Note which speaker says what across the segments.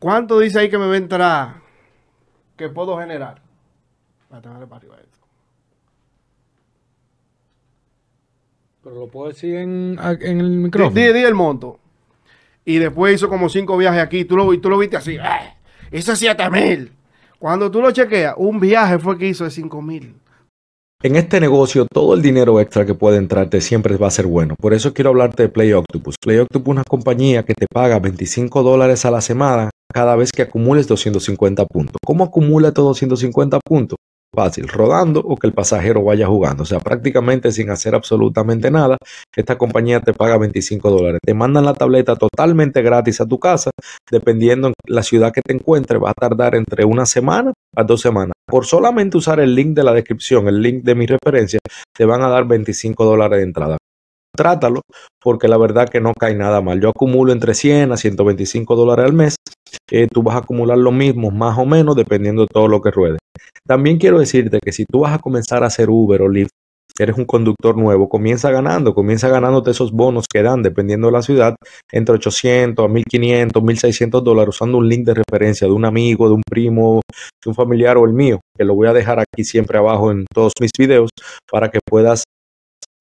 Speaker 1: ¿Cuánto dice ahí que me va a entrar que puedo generar? Voy a tenerle para arriba esto.
Speaker 2: Pero lo puedo decir en, en el micrófono.
Speaker 1: di- di el monto. Y después hizo como cinco viajes aquí. Tú lo, tú lo viste así. ¡eh! Hizo siete mil. Cuando tú lo chequeas, un viaje fue que hizo de cinco mil.
Speaker 3: En este negocio, todo el dinero extra que puede entrarte siempre va a ser bueno. Por eso quiero hablarte de Play Octopus. Play Octopus es una compañía que te paga 25 dólares a la semana cada vez que acumules 250 puntos. ¿Cómo acumula estos 250 puntos? Fácil, rodando o que el pasajero vaya jugando. O sea, prácticamente sin hacer absolutamente nada, esta compañía te paga 25 dólares. Te mandan la tableta totalmente gratis a tu casa. Dependiendo en la ciudad que te encuentres, va a tardar entre una semana a dos semanas. Por solamente usar el link de la descripción, el link de mi referencia, te van a dar 25 dólares de entrada. Trátalo, porque la verdad que no cae nada mal. Yo acumulo entre 100 a 125 dólares al mes. Eh, tú vas a acumular lo mismo, más o menos, dependiendo de todo lo que ruede. También quiero decirte que si tú vas a comenzar a hacer Uber o Lyft, eres un conductor nuevo, comienza ganando, comienza ganándote esos bonos que dan, dependiendo de la ciudad, entre 800 a 1500, 1600 dólares, usando un link de referencia de un amigo, de un primo, de un familiar o el mío, que lo voy a dejar aquí siempre abajo en todos mis videos para que puedas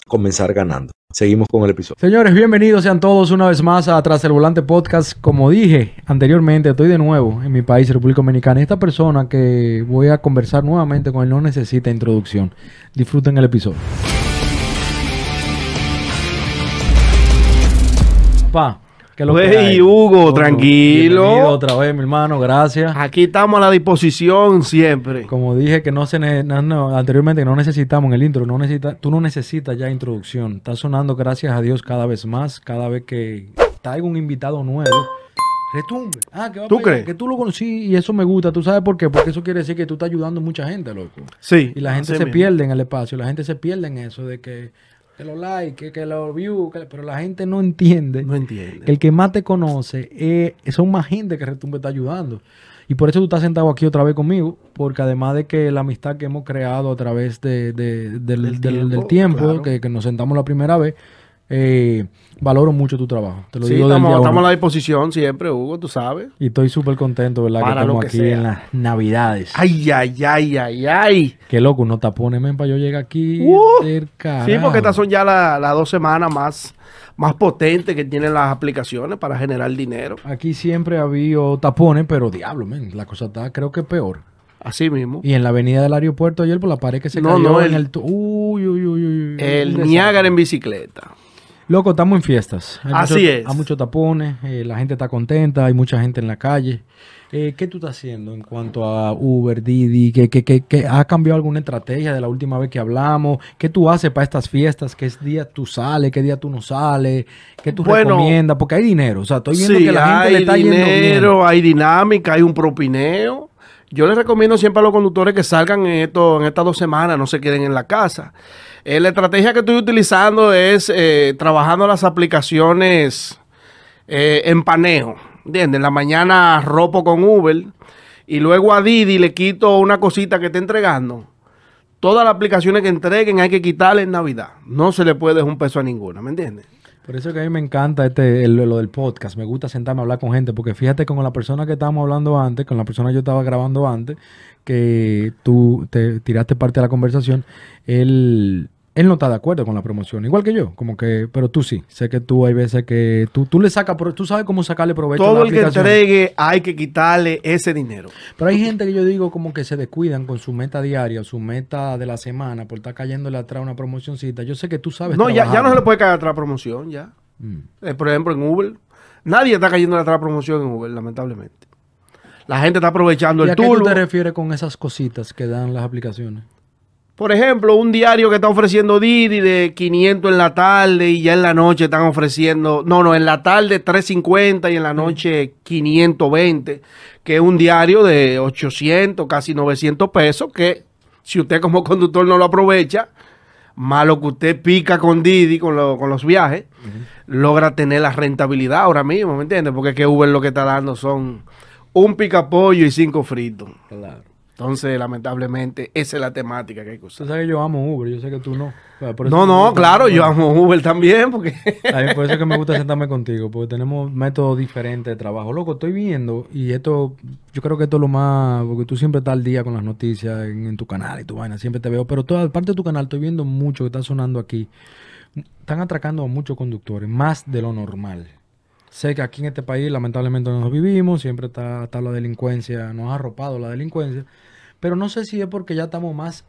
Speaker 3: comenzar ganando. Seguimos con el episodio.
Speaker 2: Señores, bienvenidos sean todos una vez más a Tras el Volante Podcast. Como dije anteriormente, estoy de nuevo en mi país, República Dominicana. Esta persona que voy a conversar nuevamente con él no necesita introducción. Disfruten el episodio. Pa, ¿qué es lo que
Speaker 1: Wey,
Speaker 2: hay?
Speaker 1: Hugo,
Speaker 2: Otro-
Speaker 1: tranquilo.
Speaker 2: bienvenido otra vez, mi hermano, gracias.
Speaker 1: Aquí estamos a la disposición siempre.
Speaker 2: Como dije que no se ne- no, no, anteriormente que no necesitamos en el intro, no necesita, tú no necesitas ya introducción. Está sonando gracias a Dios cada vez más, cada vez que traigo un invitado nuevo. Retumbe. Ah, que va
Speaker 1: ¿Tú
Speaker 2: para allá,
Speaker 1: crees?
Speaker 2: Que tú lo conocí y eso me gusta. ¿Tú sabes por qué? Porque eso quiere decir que tú estás ayudando a mucha gente, loco.
Speaker 1: Sí.
Speaker 2: Y la gente se
Speaker 1: mismo.
Speaker 2: pierde en el espacio, la gente se pierde en eso de que, que los likes, que, que los views, que- pero la gente no entiende
Speaker 1: No entiende.
Speaker 2: que el que más te conoce eh, son más gente que Retumbe está ayudando. Y por eso tú estás sentado aquí otra vez conmigo, porque además de que la amistad que hemos creado a través de- de- del,
Speaker 1: Del
Speaker 2: del- del
Speaker 1: tiempo,
Speaker 2: tiempo,
Speaker 1: claro.
Speaker 2: que, que nos sentamos la primera vez, eh, valoro mucho tu trabajo. Te lo
Speaker 1: Sí,
Speaker 2: digo
Speaker 1: estamos, estamos a la disposición siempre, Hugo, tú sabes.
Speaker 2: Y estoy súper contento, ¿verdad?
Speaker 1: Para
Speaker 2: que
Speaker 1: lo
Speaker 2: estamos
Speaker 1: que
Speaker 2: aquí
Speaker 1: sea.
Speaker 2: en las navidades.
Speaker 1: Ay, ay, ay, ay, ay.
Speaker 2: Qué loco, no tapones, men, para yo llegar aquí
Speaker 1: Uh,
Speaker 2: del
Speaker 1: Sí, porque estas son ya la- las dos semanas más, más potentes que tienen las aplicaciones para generar dinero.
Speaker 2: Aquí siempre ha habido tapones, pero diablo, men, la cosa está creo que peor.
Speaker 1: Así mismo.
Speaker 2: Y en la avenida del aeropuerto ayer por la pared que se
Speaker 1: No,
Speaker 2: cayó
Speaker 1: no,
Speaker 2: en
Speaker 1: el-
Speaker 2: el... tu- Uy, uy, uy, uy.
Speaker 1: El. Niágara en bicicleta.
Speaker 2: Loco, estamos en fiestas. Hay
Speaker 1: Así
Speaker 2: mucho-
Speaker 1: es.
Speaker 2: Hay muchos tapones, eh, la gente está contenta, hay mucha gente en la calle. Eh, ¿Qué tú estás haciendo en cuanto a Uber, Didi? ¿Qué, qué, qué, qué- ¿Ha cambiado alguna estrategia de la última vez que hablamos? ¿Qué tú haces para estas fiestas? ¿Qué día tú sales? ¿Qué día tú no sales? ¿Qué tú
Speaker 1: Bueno,
Speaker 2: recomiendas? Porque hay dinero. O sea, estoy viendo
Speaker 1: Sí,
Speaker 2: que la gente
Speaker 1: hay
Speaker 2: le está yendo bien.
Speaker 1: dinero, hay dinámica, hay un propineo. Yo les recomiendo siempre a los conductores que salgan en, esto, en estas dos semanas, no se queden en la casa. Eh, la estrategia que estoy utilizando es eh, trabajando las aplicaciones eh, en paneo. ¿Entiendes? En la mañana ropo con Uber y luego a Didi le quito una cosita que esté entregando. Todas las aplicaciones que entreguen hay que quitarle en Navidad. No se le puede dejar un peso a ninguna, ¿me entiendes?
Speaker 2: Por eso que a mí me encanta este, el- lo del podcast. Me gusta sentarme a hablar con gente. Porque fíjate con la persona que estábamos hablando antes, con la persona que yo estaba grabando antes, que tú te tiraste parte de la conversación, él, él no está de acuerdo con la promoción. Igual que yo. Como que, pero tú sí. Sé que tú hay veces que tú, tú le sacas, tú sabes cómo sacarle provecho a
Speaker 1: Todo
Speaker 2: la
Speaker 1: el que
Speaker 2: aplicación.
Speaker 1: entregue hay que quitarle ese dinero.
Speaker 2: Pero hay gente que yo digo como que se descuidan con su meta diaria, su meta de la semana, por estar cayéndole atrás una promocioncita. Yo sé que tú sabes.
Speaker 1: No, ya, ya no se le puede caer atrás promoción, ya.
Speaker 2: Mm.
Speaker 1: Eh, por ejemplo, en Uber. Nadie está cayendo atrás promoción en Uber, lamentablemente. La gente está aprovechando
Speaker 2: ¿Y
Speaker 1: el
Speaker 2: a qué tú te refieres con esas cositas que dan las aplicaciones?
Speaker 1: Por ejemplo, un diario que está ofreciendo Didi de 500 en la tarde y ya en la noche están ofreciendo, no, no, en la tarde 350 y en la noche 520, que es un diario de 800, casi 900 pesos, que si usted como conductor no lo aprovecha, malo que usted pica con Didi, con, lo- con los viajes, logra tener la rentabilidad ahora mismo, ¿me entiendes? Porque que Uber lo que está dando son un pica pollo y cinco fritos.
Speaker 2: Claro.
Speaker 1: Entonces, lamentablemente, esa es la temática que hay que
Speaker 2: Tú
Speaker 1: usar.
Speaker 2: sabes que yo amo Uber, yo sé que tú no. Por
Speaker 1: No, no, claro, yo amo Uber también, porque...
Speaker 2: A mí por eso es que me gusta sentarme contigo, porque tenemos métodos diferentes de trabajo. Loco, estoy viendo, y esto, yo creo que esto es lo más, porque tú siempre estás al día con las noticias en, en tu canal y tu vaina, siempre te veo, pero toda parte de tu canal estoy viendo mucho que está sonando aquí. Están atracando a muchos conductores, más de lo normal. Sé que aquí en este país lamentablemente no nos vivimos, siempre está, está la delincuencia, nos ha arropado la delincuencia, pero no sé si es porque ya estamos más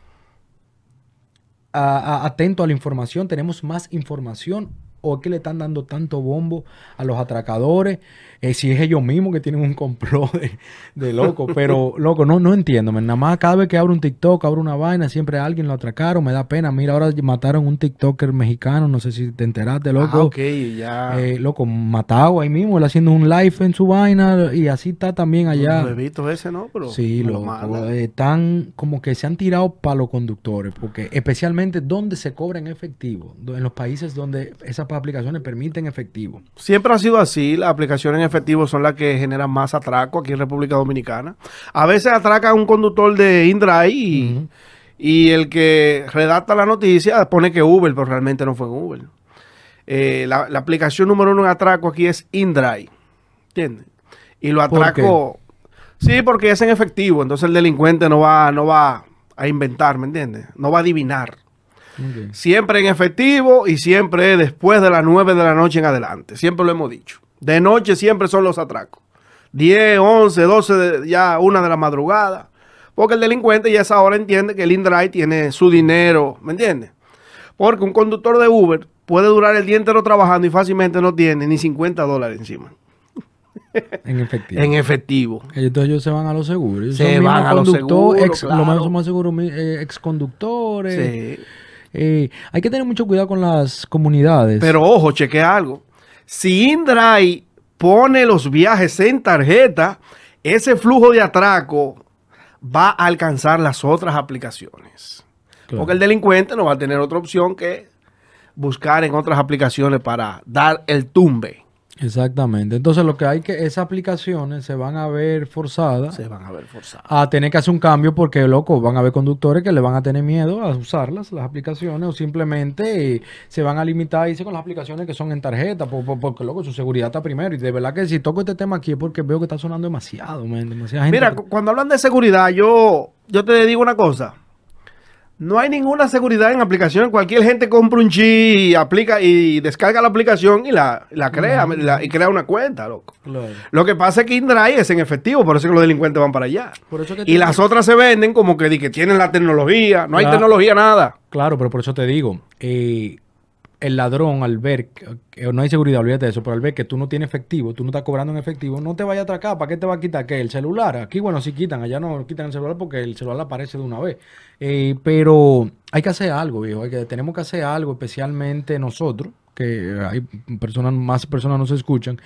Speaker 2: a- atento a la información, tenemos más información o es que le están dando tanto bombo a los atracadores, eh, si es ellos mismos que tienen un complot de, de loco, pero loco, no, no entiendo, man. nada más cada vez que abro un TikTok, abro una vaina, siempre a alguien lo atracaron, me da pena, mira, ahora mataron un TikToker mexicano, no sé si te enteraste, loco.
Speaker 1: Ah, ok, ya.
Speaker 2: Eh, loco, matado ahí mismo, él haciendo un live en su vaina y así está también allá.
Speaker 1: He visto ese, ¿no? Pero
Speaker 2: Sí,
Speaker 1: lo manda.
Speaker 2: eh, están como que se han tirado para los conductores, porque especialmente donde se cobra en efectivo, en los países donde esas aplicaciones permiten efectivo.
Speaker 1: Siempre ha sido así. Las aplicaciones en efectivo son las que generan más atraco aquí en República Dominicana. A veces atraca a un conductor de InDrive y, y el que redacta la noticia pone que Uber, pero realmente no fue Uber. Eh, la, la aplicación número uno en atraco aquí es InDrive. ¿Entiendes? Y lo
Speaker 2: ¿Por
Speaker 1: atraco. Sí, porque es en efectivo. Entonces el delincuente no va, no va a inventar, ¿me entiendes? No va a adivinar. Siempre en efectivo y siempre después de las 9 de la noche en adelante. Siempre lo hemos dicho. De noche siempre son los atracos. 10, 11, 12, de- ya una de la madrugada. Porque el delincuente ya a esa hora entiende que el InDrive tiene su dinero, ¿me entiendes? Porque un conductor de Uber puede durar el día entero trabajando y fácilmente no tiene ni 50 dólares encima.
Speaker 2: En efectivo.
Speaker 1: En efectivo.
Speaker 2: Entonces ellos se van a los seguros.
Speaker 1: Se
Speaker 2: son
Speaker 1: van a los seguros,
Speaker 2: ex- Lo más son más seguros, eh, ex conductores.
Speaker 1: Sí.
Speaker 2: Eh, hay que tener mucho cuidado con las comunidades.
Speaker 1: Pero ojo, cheque algo. Si InDrive pone los viajes en tarjeta, ese flujo de atraco va a alcanzar las otras aplicaciones.
Speaker 2: Claro.
Speaker 1: Porque el delincuente no va a tener otra opción que buscar en otras aplicaciones para dar el tumbe.
Speaker 2: Exactamente. Entonces lo que hay que, esas aplicaciones se van a ver forzadas
Speaker 1: Se van a ver forzados.
Speaker 2: a tener que hacer un cambio porque, loco, van a haber conductores que le van a tener miedo a usarlas, las aplicaciones, o simplemente eh, se van a limitar a irse con las aplicaciones que son en tarjeta, por- por- porque, loco, su seguridad está primero. Y de verdad que si toco este tema aquí es porque veo que está sonando demasiado, man, demasiada gente.
Speaker 1: Mira,
Speaker 2: que-
Speaker 1: cuando hablan de seguridad, yo, yo te digo una cosa. No hay ninguna seguridad en aplicación. Cualquier gente compra un chip y aplica y descarga la aplicación y la, la crea la- y crea una cuenta, loco.
Speaker 2: Claro.
Speaker 1: Lo que pasa es que InDrive es en efectivo, por eso es que los delincuentes van para allá.
Speaker 2: Por eso que
Speaker 1: Y las otras se venden como que, que tienen la tecnología. No hay tecnología, nada.
Speaker 2: Claro, pero por eso te digo, eh, el ladrón al ver, que, no hay seguridad, olvídate de eso, pero al ver que tú no tienes efectivo, tú no estás cobrando en efectivo, no te vaya a atracar, ¿para qué te va a quitar? ¿Qué? ¿El celular? Aquí, bueno, sí quitan, allá no quitan el celular porque el celular aparece de una vez. Eh, pero hay que hacer algo, viejo, hay que, tenemos que hacer algo, especialmente nosotros, que hay personas, más personas nos escuchan.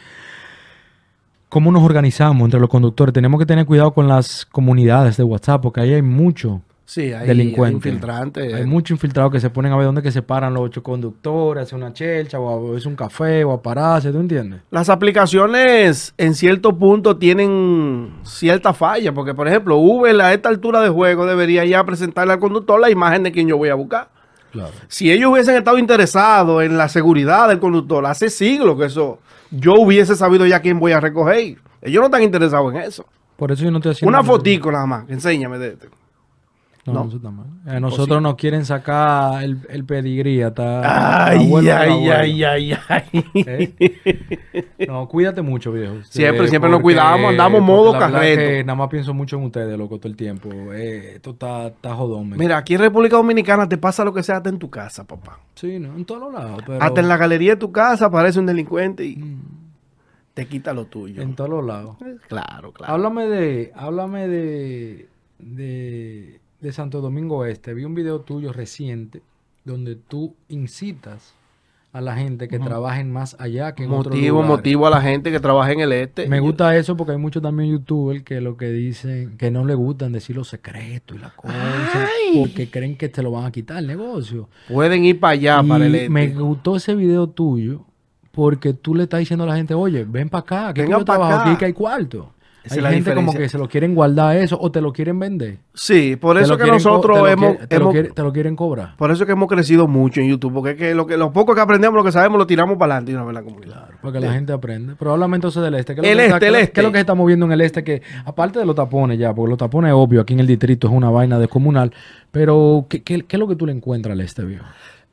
Speaker 2: ¿Cómo nos organizamos entre los conductores? Tenemos que tener cuidado con las comunidades de WhatsApp, porque ahí hay mucho
Speaker 1: Sí, hay,
Speaker 2: delincuente.
Speaker 1: hay infiltrantes.
Speaker 2: Hay muchos infiltrados que se ponen a ver dónde que se paran los ocho conductores, hace una chelcha, o a- es un café, o a pararse, ¿tú entiendes?
Speaker 1: Las aplicaciones en cierto punto tienen cierta falla, porque por ejemplo, Uber a esta altura de juego debería ya presentarle al conductor la imagen de quien yo voy a buscar.
Speaker 2: Claro.
Speaker 1: Si ellos hubiesen estado interesados en la seguridad del conductor, hace siglos que eso, yo hubiese sabido ya quién voy a recoger. Ellos no están interesados en eso.
Speaker 2: Por eso yo no estoy haciendo...
Speaker 1: Una fotico nada más, enséñame de este.
Speaker 2: No,
Speaker 1: No.
Speaker 2: eso está mal. A nosotros nos quieren sacar el, el pedigrí hasta...
Speaker 1: Ay,
Speaker 2: abuelo
Speaker 1: ay, ay, ay, ay.
Speaker 2: ¿Eh? No, cuídate mucho, viejo.
Speaker 1: Siempre,
Speaker 2: Eh,
Speaker 1: siempre nos
Speaker 2: porque-
Speaker 1: cuidamos, andamos modo carreto.
Speaker 2: que nada más pienso mucho en ustedes, loco, todo el tiempo. Eh, esto está, está jodón. men.
Speaker 1: Mira, aquí en República Dominicana te pasa lo que sea hasta en tu casa, papá.
Speaker 2: Sí, ¿no? En todos lados, pero...
Speaker 1: Hasta en la galería de tu casa aparece un delincuente y te quita lo tuyo.
Speaker 2: En todos los lados.
Speaker 1: Claro, claro.
Speaker 2: Háblame de, háblame de, de, de Santo Domingo Este. Vi un video tuyo reciente donde tú incitas a la gente que trabajen más allá que en
Speaker 1: Motivo, motivo a la gente que trabaja en el este.
Speaker 2: Me gusta eso porque hay muchos también youtubers que lo que dicen que no le gustan decir los secretos y las cosas porque creen que te lo van a quitar el negocio.
Speaker 1: Pueden ir para allá,
Speaker 2: Y
Speaker 1: para el este.
Speaker 2: me gustó ese video tuyo porque tú le estás diciendo a la gente, oye, ven para acá, que
Speaker 1: Venga
Speaker 2: yo trabajo
Speaker 1: acá.
Speaker 2: aquí, que hay cuarto.
Speaker 1: Esa
Speaker 2: Hay
Speaker 1: es la
Speaker 2: gente como que se lo quieren guardar eso o te lo quieren vender.
Speaker 1: Sí, por eso que nosotros
Speaker 2: te
Speaker 1: hemos,
Speaker 2: te, lo
Speaker 1: hemos-
Speaker 2: quiere- te lo quieren cobrar.
Speaker 1: por eso que hemos crecido mucho en YouTube, porque es que lo que lo poco que aprendemos, lo que sabemos, lo tiramos para adelante y una vez en la comunidad.
Speaker 2: Para que la gente aprenda. Pero háblame entonces del este. ¿Qué es
Speaker 1: El
Speaker 2: está-
Speaker 1: este, el
Speaker 2: es
Speaker 1: este.
Speaker 2: ¿Qué es lo que se está moviendo en el este? Que aparte de los tapones ya, porque los tapones es obvio, aquí en el distrito es una vaina descomunal. Pero, ¿qué, qué, qué es lo que tú le encuentras al este, viejo?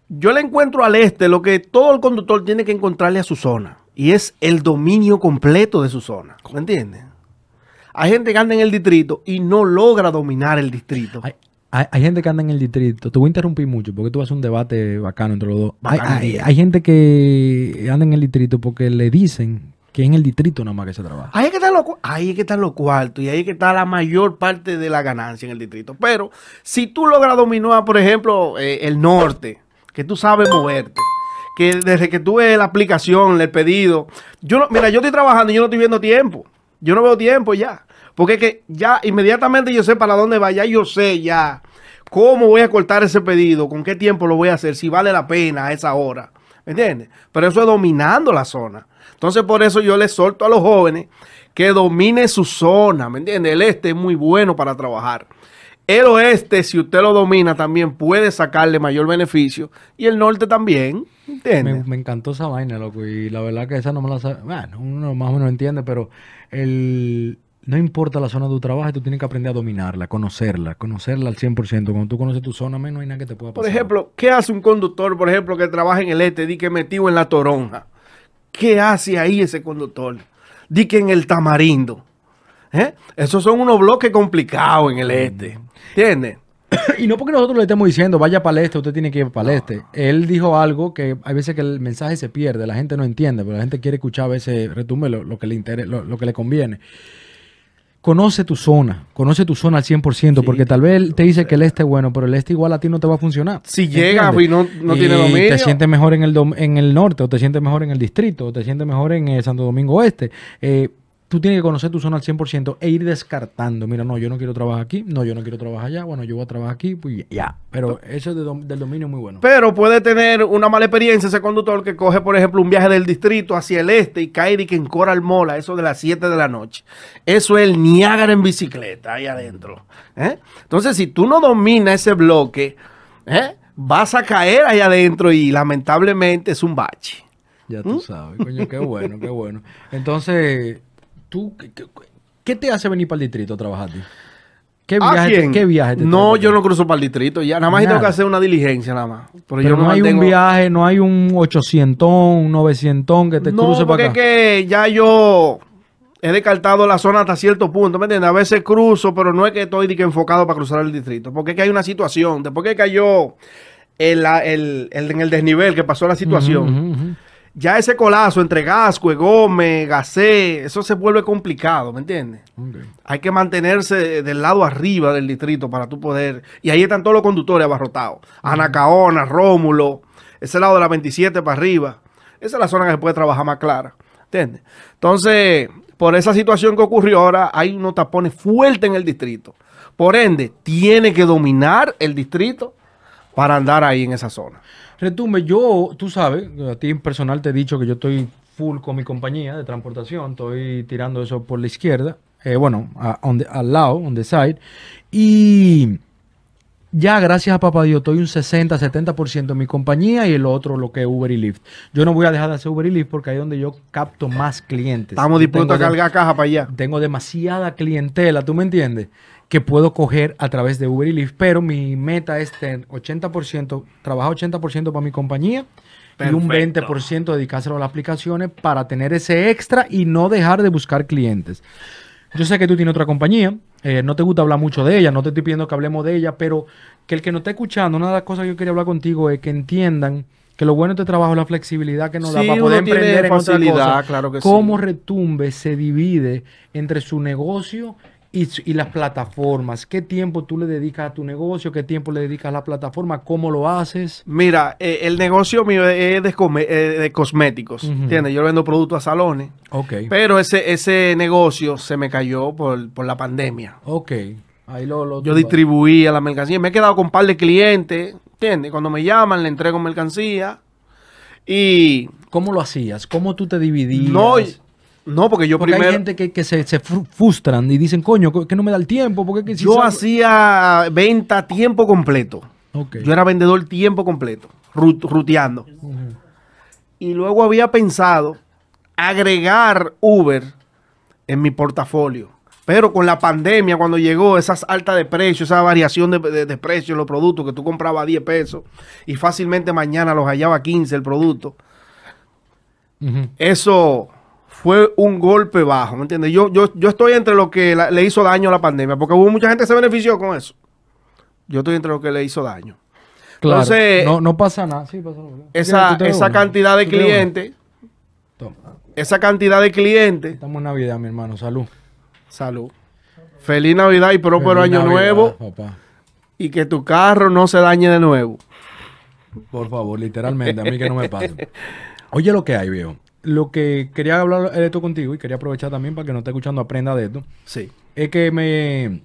Speaker 1: Yo le encuentro al este lo que todo el conductor tiene que encontrarle a su zona. Y es el dominio completo de su zona. ¿Me entiendes? Hay gente que anda en el distrito y no logra dominar el distrito.
Speaker 2: Hay, hay- hay gente que anda en el distrito. Te voy a interrumpir mucho porque tú vas a un debate bacano entre los dos. Hay, gente que anda en el distrito porque le dicen que en el distrito nada más que se trabaja.
Speaker 1: Ahí es que están los, ahí es que están los cuartos y ahí es que está la mayor parte de la ganancia en el distrito. Pero si tú logras dominar, por ejemplo, eh, el norte, que tú sabes moverte, que desde que tú ves la aplicación, el pedido, yo no, mira, yo estoy trabajando y yo no estoy viendo tiempo. Yo no veo tiempo ya. Porque es que ya inmediatamente yo sé para dónde va, ya yo sé ya cómo voy a cortar ese pedido, con qué tiempo lo voy a hacer, si vale la pena a esa hora. ¿Me entiendes? Pero eso es dominando la zona. Entonces, por eso yo les solto a los jóvenes que domine su zona. ¿Me entiendes? El este es muy bueno para trabajar. El oeste, si usted lo domina, también puede sacarle mayor beneficio. Y el norte también.
Speaker 2: Me,
Speaker 1: ¿Entiendes?
Speaker 2: me encantó esa vaina, loco. Y la verdad que esa no me la sabe. Bueno, uno más o menos entiende, pero el, no importa la zona de tu trabajo, tú tienes que aprender a dominarla, conocerla, conocerla al 100%. Cuando tú conoces tu zona, menos hay nada que te pueda pasar.
Speaker 1: Por ejemplo, ¿qué hace un conductor, por ejemplo, que trabaja en el este, di que metido en la toronja? ¿Qué hace ahí ese conductor? Di que en el tamarindo. ¿Eh? Esos son unos bloques complicados en el este. ¿Entiendes?
Speaker 2: Y no porque nosotros le estemos diciendo, vaya para el este, usted tiene que ir para el este. Él dijo algo que hay veces que el mensaje se pierde, la gente no entiende, pero la gente quiere escuchar a veces, retumbe lo, lo que le interesa, lo, lo que le conviene. Conoce tu zona, conoce tu zona al 100%, porque tal vez él te dice que el este es bueno, pero el este igual a ti no te va a funcionar.
Speaker 1: Si llega y no, no
Speaker 2: Y
Speaker 1: tiene dominio.
Speaker 2: te sientes mejor en el, en el norte, o te sientes mejor en el distrito, o te sientes mejor en eh, Santo Domingo Oeste. Eh, tú tienes que conocer tu zona al 100% e ir descartando. Mira, no, yo no quiero trabajar aquí, no, yo no quiero trabajar allá, bueno, yo voy a trabajar aquí, pues ya. Pero eso de dom- del dominio es muy bueno.
Speaker 1: Pero puede tener una mala experiencia ese conductor que coge, por ejemplo, un viaje del distrito hacia el este y cae de que en Coral Mola, eso de las 7 de la noche. Eso es el Niágara en bicicleta ahí adentro. ¿eh? Entonces, si tú no dominas ese bloque, ¿eh? vas a caer ahí adentro y lamentablemente es un bache.
Speaker 2: Ya tú sabes, coño, qué bueno, qué bueno. Entonces, ¿tú qué, te hace venir para el distrito a trabajar a ti? ¿Qué
Speaker 1: ¿A
Speaker 2: viaje, te-
Speaker 1: quién?
Speaker 2: ¿qué viaje te
Speaker 1: No, yo no cruzo para el distrito ya. Nada más
Speaker 2: Nada.
Speaker 1: tengo que hacer una diligencia nada más. Pero,
Speaker 2: Pero
Speaker 1: yo
Speaker 2: no hay un viaje, no hay un 800, un 900 que te
Speaker 1: no,
Speaker 2: cruce
Speaker 1: porque
Speaker 2: para
Speaker 1: es
Speaker 2: acá.
Speaker 1: que ya yo he descartado la zona hasta cierto punto, ¿me entiendes? A veces cruzo, pero no es que estoy que enfocado para cruzar el distrito, porque es que hay una situación, después que cayó el, el- el- en el desnivel que pasó la situación,
Speaker 2: ujú, ujú.
Speaker 1: Ya ese colazo entre Gascue, Gómez, Gacé, eso se vuelve complicado, ¿me entiendes? Hay que mantenerse del lado arriba del distrito para tú poder. Y ahí están todos los conductores abarrotados. Anacaona, Rómulo, ese lado de la 27 para arriba. Esa es la zona que se puede trabajar más clara. ¿Entiendes? Entonces, por esa situación que ocurrió ahora, hay unos tapones fuertes en el distrito. Por ende, tiene que dominar el distrito para andar ahí en esa zona.
Speaker 2: Retumbe, yo, tú sabes, a ti en personal te he dicho que yo estoy full con mi compañía de transportación, estoy tirando eso por la izquierda, eh, bueno, a- on the- al lado, on the side, y ya gracias a papá Dios estoy un 60, 70% en mi compañía y el otro lo que es Uber y Lyft. Yo no voy a dejar de hacer Uber y Lyft porque ahí es donde yo capto más clientes.
Speaker 1: Estamos dispuestos a
Speaker 2: tengo
Speaker 1: cargar caja para allá.
Speaker 2: tengo demasiada clientela, ¿tú me entiendes? Que puedo coger a través de Uber y Lyft, pero mi meta es tener 80%, trabajar 80% para mi compañía y un
Speaker 1: Perfecto.
Speaker 2: 20% dedicárselo a las aplicaciones para tener ese extra y no dejar de buscar clientes. Yo sé que tú tienes otra compañía, eh, no te gusta hablar mucho de ella, no te estoy pidiendo que hablemos de ella, pero que el que nos esté escuchando, una de las cosas que yo quería hablar contigo es que entiendan que lo bueno de este trabajo es la flexibilidad que nos da para poder emprender en otra cosa.
Speaker 1: claro que sí.
Speaker 2: Cómo Retumbe se divide entre su negocio y, las plataformas. ¿Qué tiempo tú le dedicas a tu negocio? ¿Qué tiempo le dedicas a la plataforma? ¿Cómo lo haces?
Speaker 1: Mira, eh, el negocio mío es de, come- eh, de cosméticos.
Speaker 2: Ujú.
Speaker 1: ¿Entiendes? Yo vendo productos a salones.
Speaker 2: Ok.
Speaker 1: Pero ese, ese negocio se me cayó por, por la pandemia.
Speaker 2: Ok. Ahí lo, lo
Speaker 1: Yo distribuía la mercancía. Me he quedado con un par de clientes, ¿entiendes? Cuando me llaman, le entrego mercancía. Y
Speaker 2: ¿Cómo lo hacías? ¿Cómo tú te dividías?
Speaker 1: no, No, porque yo
Speaker 2: Porque
Speaker 1: primero.
Speaker 2: hay gente que, que se, se fru- frustran y dicen, coño, que no me da el tiempo. Porque que si
Speaker 1: yo
Speaker 2: salgo-".
Speaker 1: hacía venta a tiempo completo. Yo era vendedor tiempo completo, ru- ruteando. Y luego había pensado agregar Uber en mi portafolio. Pero con la pandemia, cuando llegó esas altas de precio, esa variación de, de, de precio en los productos que tú comprabas a 10 pesos y fácilmente mañana los hallaba a 15 el producto, eso fue un golpe bajo, ¿me entiendes? Yo, yo, yo estoy entre lo que la- le hizo daño a la pandemia, porque hubo mucha gente que se benefició con eso. Yo estoy entre lo que le hizo daño.
Speaker 2: Claro.
Speaker 1: Entonces-
Speaker 2: no, no pasa nada. Sí, pasa nada.
Speaker 1: Esa,
Speaker 2: ¿Tú te
Speaker 1: esa
Speaker 2: una?
Speaker 1: cantidad de clientes,
Speaker 2: Toma.
Speaker 1: esa cantidad de clientes,
Speaker 2: Estamos en Navidad, mi hermano. Salud.
Speaker 1: salud. Feliz Navidad y próspero año
Speaker 2: Navidad,
Speaker 1: nuevo
Speaker 2: papá.
Speaker 1: y que tu carro no se dañe de nuevo.
Speaker 2: Por favor, literalmente, a mí que no me pase. Oye, lo que hay, viejo. Lo que quería hablar de esto contigo y quería aprovechar también para que no esté escuchando aprenda de esto.
Speaker 1: Sí.
Speaker 2: Es que me.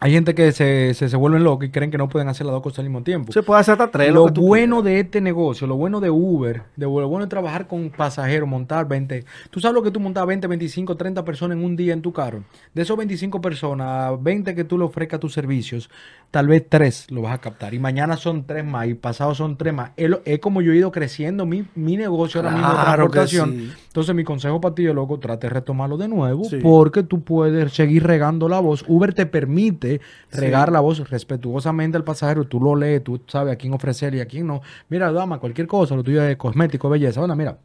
Speaker 2: Hay gente que se, se, se vuelven locos y creen que no pueden hacer las dos cosas al mismo tiempo.
Speaker 1: Se puede hacer hasta tres.
Speaker 2: lo
Speaker 1: tú
Speaker 2: bueno de este negocio, lo bueno de Uber, de lo bueno de trabajar con pasajeros, montar 20. Tú sabes lo que tú montas 20, 25, 30 personas en un día en tu carro. De esos 25 personas, 20 que tú le ofrezcas tus servicios, tal vez 3 lo vas a captar. Y mañana son 3 más y pasado son 3 más. Es, lo- es como yo he ido creciendo mi, mi negocio ahora mismo de transportación.
Speaker 1: sí.
Speaker 2: Entonces, mi consejo para ti, loco, trate de retomarlo de nuevo
Speaker 1: Sí.
Speaker 2: porque tú puedes seguir regando la voz. Uber te permite Regar la voz respetuosamente al pasajero. Tú lo lees, tú sabes a quién ofrecerle y a quién no. Mira, dama, cualquier cosa, lo tuyo es cosmético, belleza. Bueno, mira,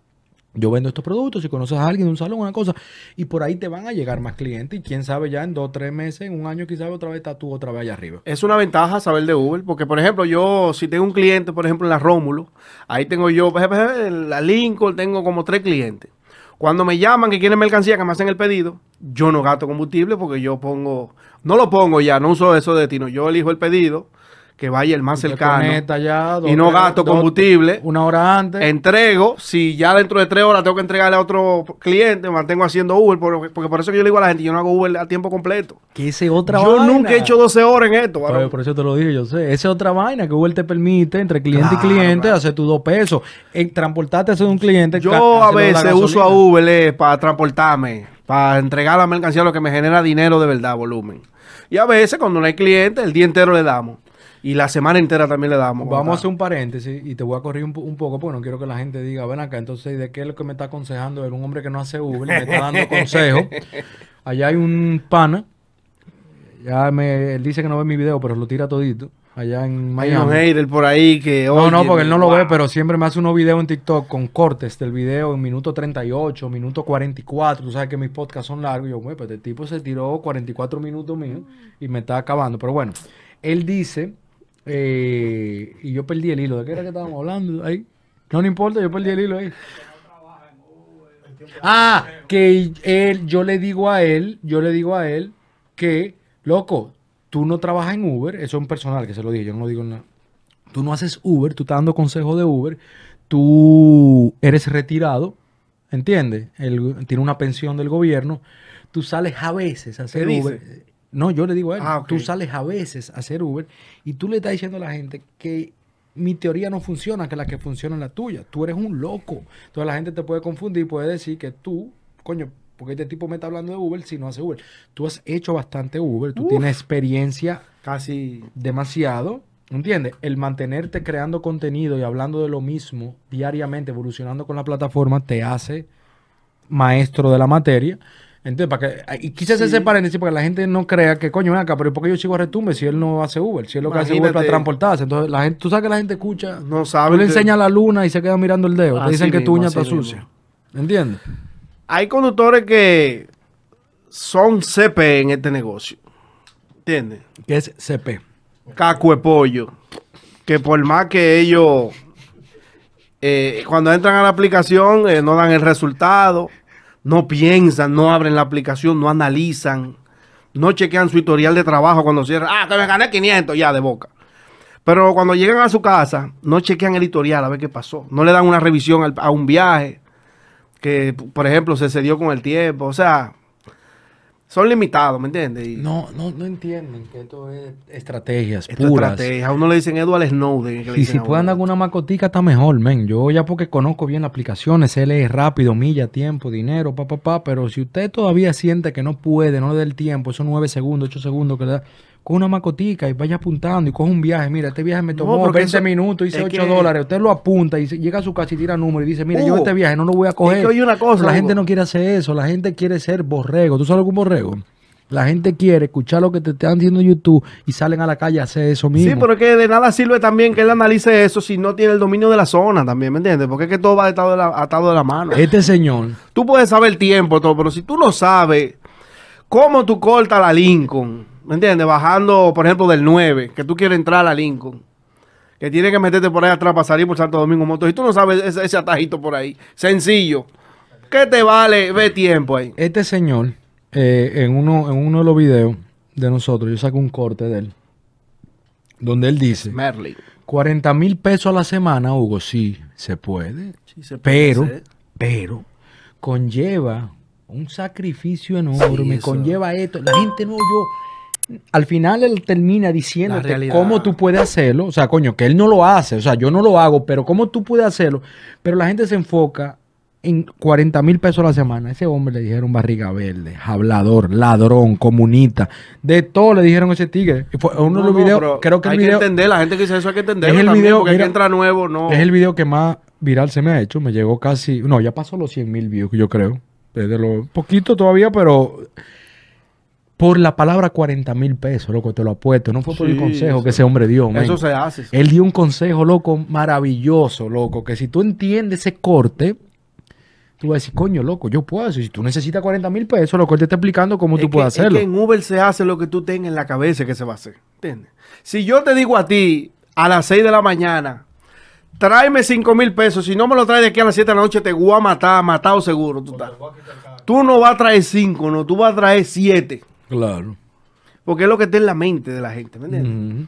Speaker 2: yo vendo estos productos, si conoces a alguien de un salón, una cosa, y por ahí te van a llegar más clientes. Y quién sabe ya en dos, tres meses, en un año, quizás otra vez estás tú otra vez allá arriba.
Speaker 1: Es una ventaja saber de Uber, porque por ejemplo, yo si tengo un cliente, por ejemplo, en la Rómulo, ahí tengo yo, la Lincoln tengo como tres clientes. Cuando me llaman que quieren mercancía, que me hacen el pedido, yo no gasto combustible porque yo pongo, no lo pongo ya, no uso eso de destino, yo elijo el pedido, que vaya el más cercano,
Speaker 2: ya,
Speaker 1: y no gasto
Speaker 2: dos-
Speaker 1: combustible.
Speaker 2: Una hora antes.
Speaker 1: Entrego, si ya dentro de tres horas tengo que entregarle a otro cliente, me mantengo haciendo Uber, por- porque por eso que yo le digo a la gente, yo no hago Uber a tiempo completo.
Speaker 2: que ese otra
Speaker 1: yo
Speaker 2: vaina.
Speaker 1: nunca he hecho 12 horas en esto.
Speaker 2: Pues, por eso te lo dije, yo sé. Esa es otra vaina que Uber te permite entre cliente
Speaker 1: Claro,
Speaker 2: y cliente
Speaker 1: claro.
Speaker 2: hacer tus dos pesos. En transportarte a un cliente.
Speaker 1: Yo a veces uso a. Uber eh, para transportarme, para entregar la mercancía, lo que me genera dinero de verdad, volumen. Y a veces cuando no hay cliente, el día entero le damos. Y la semana entera también le damos.
Speaker 2: Vamos a hacer un paréntesis y te voy a correr un, un poco porque no quiero que la gente diga, ven acá, entonces, ¿de qué es lo que me está aconsejando? Él, un hombre que no hace Uber, me está dando consejos. Allá hay un pana, ya me, él dice que no ve mi video, pero lo tira todito, allá en
Speaker 1: Hay un
Speaker 2: Miami.
Speaker 1: hater por ahí que.
Speaker 2: No, no, porque él no lo
Speaker 1: wow.
Speaker 2: ve, pero siempre me hace unos videos en TikTok con cortes del video en minuto 38, minuto 44. Tú sabes que mis podcasts son largos. Y yo, güey, pues este tipo se tiró 44 minutos míos y me está acabando. Pero bueno, él dice, eh, y yo perdí el hilo. ¿De qué era que estábamos hablando ahí? No, no importa, yo perdí el hilo ahí. Ah, que él, yo le digo a él, yo le digo a él que, loco, tú no trabajas en Uber, eso es un personal que se lo dije, yo no lo digo nada. Tú no haces Uber, tú estás dando consejos de Uber, tú eres retirado, ¿entiendes? Él tiene una pensión del gobierno, tú sales a veces a hacer
Speaker 1: ¿Qué
Speaker 2: Uber.
Speaker 1: dice?
Speaker 2: No, yo le digo a él,
Speaker 1: Ah,
Speaker 2: tú sales a veces a hacer Uber y tú le estás diciendo a la gente que mi teoría no funciona, que la que funciona es la tuya. Tú eres un loco. Entonces la gente te puede confundir y puede decir que tú, coño, porque este tipo me está hablando de Uber si no hace Uber. Tú has hecho bastante Uber, tú
Speaker 1: Uf.
Speaker 2: tienes experiencia
Speaker 1: Casi.
Speaker 2: demasiado. ¿Entiendes? El mantenerte creando contenido y hablando de lo mismo diariamente, evolucionando con la plataforma, te hace maestro de la materia. Entonces, para que, y quise hacer
Speaker 1: Sí.
Speaker 2: ese paréntesis para que la gente no crea que, coño, ven acá, pero ¿por qué yo sigo a Retumbe si él no hace Uber? Si él lo que hace Uber para transportarse. Entonces, la gente, tú sabes que la gente escucha,
Speaker 1: No
Speaker 2: tú
Speaker 1: sabe.
Speaker 2: le
Speaker 1: que-
Speaker 2: enseñas la luna y se queda mirando el dedo. Te dicen que tu uña está
Speaker 1: mismo.
Speaker 2: sucia. ¿Entiendes?
Speaker 1: Hay conductores que son CP en este negocio. ¿Entiendes?
Speaker 2: Que es CP.
Speaker 1: caco de pollo. Que por más que ellos, eh, cuando entran a la aplicación, eh, no dan el resultado, no piensan, no abren la aplicación, no analizan, no chequean su historial de trabajo cuando cierran. Ah, que me gané 500 ya de boca. Pero cuando llegan a su casa, no chequean el historial a ver qué pasó. No le dan una revisión a un viaje que, por ejemplo, se cedió con el tiempo. O sea, Son limitados, ¿me entiendes? Y
Speaker 2: No, no, no entienden que esto es estrategias
Speaker 1: esto es
Speaker 2: puras.
Speaker 1: estrategia. A uno le dicen Edward Snowden.
Speaker 2: Y si
Speaker 1: a
Speaker 2: puede andar
Speaker 1: uno.
Speaker 2: con una macotica está mejor, men. Yo ya porque conozco bien las aplicaciones, sé leer rápido, milla, tiempo, dinero, pa, pa, pa. Pero si usted todavía siente que no puede, no le da el tiempo, esos nueve segundos, ocho segundos que le da, con una macotica y vaya apuntando y coge un viaje. Mira, este viaje me
Speaker 1: No,
Speaker 2: tomó
Speaker 1: porque
Speaker 2: 20
Speaker 1: eso-
Speaker 2: minutos, hice
Speaker 1: es
Speaker 2: 8
Speaker 1: que-
Speaker 2: dólares. Usted lo apunta y se- llega a su casa y tira número y dice, mira, yo este viaje no lo voy a coger.
Speaker 1: que oye una cosa,
Speaker 2: la gente no quiere hacer eso. La gente quiere ser borrego. ¿Tú sabes lo que es un borrego? La gente quiere escuchar lo que te están diciendo en YouTube y salen a la calle a hacer eso mismo.
Speaker 1: Sí, pero es que de nada sirve también que él analice eso si no tiene el dominio de la zona también, ¿me entiendes? Porque es que todo va atado de la, atado de la mano.
Speaker 2: Este señor
Speaker 1: Tú puedes saber el tiempo, todo, pero si tú no sabes cómo tú cortas la Lincoln, ¿me entiendes? Bajando, por ejemplo, del 9, que tú quieres entrar a la Lincoln, que tienes que meterte por ahí atrás para salir por Santo Domingo Moto, y tú no sabes ese, ese atajito por ahí, sencillo, ¿qué te vale ver tiempo ahí?
Speaker 2: Este señor, eh, en, uno, en uno de los videos de nosotros, yo saco un corte de él, donde él dice,
Speaker 1: Merlin.
Speaker 2: 40 mil pesos a la semana, Hugo, sí, se puede,
Speaker 1: Sí, se puede
Speaker 2: pero,
Speaker 1: hacer.
Speaker 2: pero, conlleva un sacrificio enorme, conlleva esto, la gente no yo... Al final él termina diciéndote cómo tú puedes hacerlo. O sea, coño, que él no lo hace. O sea, yo no lo hago, pero cómo tú puedes hacerlo. Pero la gente se enfoca en 40 mil pesos a la semana. Ese hombre le dijeron barriga verde, hablador, ladrón, comunista. De todo le dijeron a ese tigre. Y fue uno de
Speaker 1: No,
Speaker 2: los
Speaker 1: no,
Speaker 2: videos, creo que el
Speaker 1: hay
Speaker 2: video
Speaker 1: que entender, la gente que dice eso hay que entenderlo
Speaker 2: Es el
Speaker 1: también,
Speaker 2: video,
Speaker 1: porque
Speaker 2: mira,
Speaker 1: hay que entrar nuevo, no.
Speaker 2: es el video que más viral se me ha hecho. Me llegó casi, no, ya pasó los 100 mil views, yo creo. Desde lo poquito todavía, pero por la palabra 40 mil pesos, loco, te lo apuesto. No fue por el consejo
Speaker 1: eso-
Speaker 2: que ese hombre dio, men.
Speaker 1: Eso se hace.
Speaker 2: Él dio un consejo, loco, maravilloso, loco, que si tú entiendes ese corte, tú vas a decir, coño, loco, yo puedo hacer. Si tú necesitas 40 mil pesos, loco, él te está explicando cómo tú
Speaker 1: Es
Speaker 2: puedes
Speaker 1: que, es
Speaker 2: hacerlo.
Speaker 1: que en Uber se hace lo que tú tengas en la cabeza que se va a hacer. ¿Entiendes? Si yo te digo a ti a las 6 de la mañana, tráeme 5 mil pesos, si no me lo traes de aquí a las 7 de la noche, te voy a matar, matado seguro. Tú, estás. tú no vas a traer 5, no, tú vas a traer 7.
Speaker 2: Claro.
Speaker 1: Porque es lo que está en la mente de la gente. ¿me entiendes?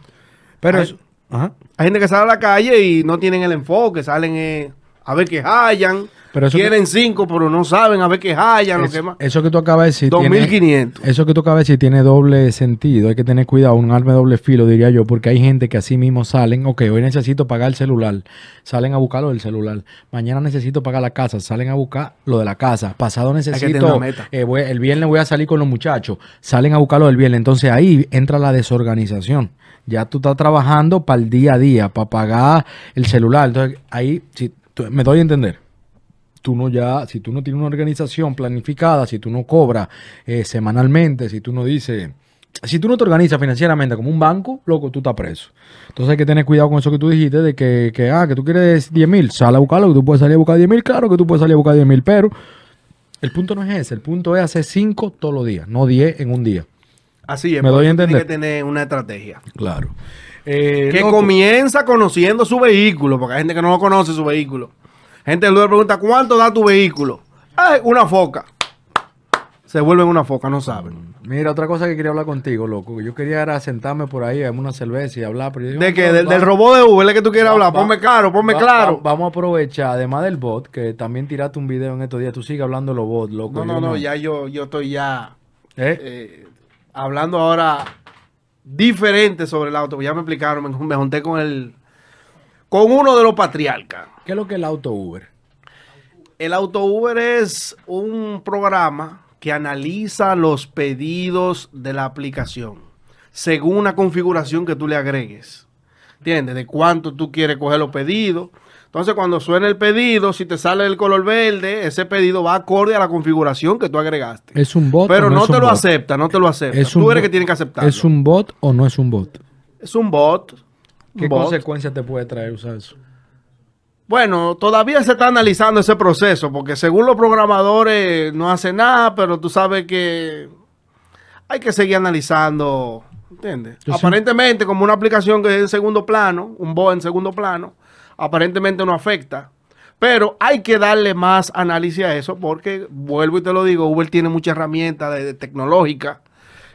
Speaker 2: Pero
Speaker 1: Ay.
Speaker 2: eso- ajá.
Speaker 1: Hay gente que sale a la calle y no tienen el enfoque, salen eh, a ver que hallan.
Speaker 2: Pero
Speaker 1: quieren 5, pero no saben a ver que hallan. Lo que más.
Speaker 2: eso que tú acabas de decir. tiene-
Speaker 1: 2500.
Speaker 2: Eso que tú acabas de decir tiene doble sentido. Hay que tener cuidado, un arma de doble filo, diría yo, porque hay gente que así mismo salen. Ok, hoy necesito pagar el celular. Salen a buscar lo del celular. Mañana necesito pagar la casa. Salen a buscar lo de la casa. Pasado necesito.
Speaker 1: meta.
Speaker 2: eh, voy- el viernes voy a salir con los muchachos. Salen a buscar lo del viernes. Entonces ahí entra la desorganización. Ya tú estás trabajando para el día a día, para pagar el celular. Entonces ahí, si, me doy a entender tú no ya, si tú no tienes una organización planificada, si tú no cobras eh, semanalmente, si tú no dices, si tú no te organizas financieramente como un banco, loco, tú estás preso. Entonces hay que tener cuidado con eso que tú dijiste, de que, que ah, que tú quieres 10 mil, sal a buscarlo, que tú puedes salir a buscar 10 mil, claro que tú puedes salir a buscar 10 mil, pero el punto no es ese, el punto es hacer 5 todos los días, no 10 en un día.
Speaker 1: Así es.
Speaker 2: Me doy a
Speaker 1: tiene que tener una estrategia.
Speaker 2: Claro. Eh,
Speaker 1: que
Speaker 2: loco,
Speaker 1: comienza conociendo su vehículo, porque hay gente que no lo conoce su vehículo. Gente luego pregunta, ¿cuánto da tu vehículo? Ay, una foca. Se vuelven una foca, no saben.
Speaker 2: Mira, otra cosa que quería hablar contigo, loco. Yo quería era sentarme por ahí, darme una cerveza y hablar. Pero yo dije,
Speaker 1: ¿De
Speaker 2: no,
Speaker 1: qué? ¿Del, del robot de Uber es que tú quieres
Speaker 2: Va-
Speaker 1: hablar?
Speaker 2: va-
Speaker 1: Ponme claro, ponme
Speaker 2: Va-
Speaker 1: claro.
Speaker 2: va- vamos a aprovechar, además del bot, que también tiraste un video en estos días. Tú sigues hablando de los bots, loco.
Speaker 1: No,
Speaker 2: yo
Speaker 1: no, no, ya yo, yo estoy ya
Speaker 2: ¿Eh?
Speaker 1: eh, hablando ahora diferente sobre el auto. Ya me explicaron, me, me junté con el con uno de los patriarcas.
Speaker 2: ¿Qué es lo que es el auto Uber?
Speaker 1: El auto Uber es un programa que analiza los pedidos de la aplicación según una configuración que tú le agregues. ¿Entiendes? De cuánto tú quieres coger los pedidos. Entonces, cuando suena el pedido, si te sale el color verde, ese pedido va acorde a la configuración que tú agregaste.
Speaker 2: ¿Es un bot?
Speaker 1: Pero
Speaker 2: o
Speaker 1: no,
Speaker 2: es
Speaker 1: te
Speaker 2: un
Speaker 1: lo
Speaker 2: bot?
Speaker 1: acepta, no te lo acepta.
Speaker 2: Es un
Speaker 1: tú eres
Speaker 2: bot-
Speaker 1: que tienes que aceptarlo.
Speaker 2: ¿Es un bot o no es un bot?
Speaker 1: Es un bot.
Speaker 2: ¿Qué
Speaker 1: bot.
Speaker 2: consecuencias te puede traer usar eso?
Speaker 1: Bueno, todavía se está analizando ese proceso, porque según los programadores no hace nada, pero tú sabes que hay que seguir analizando, ¿entiendes?
Speaker 2: Yo sí-
Speaker 1: aparentemente, como una aplicación que es en segundo plano, un bot en segundo plano, aparentemente no afecta. Pero hay que darle más análisis a eso, porque, vuelvo y te lo digo, Uber tiene muchas herramientas de, tecnológicas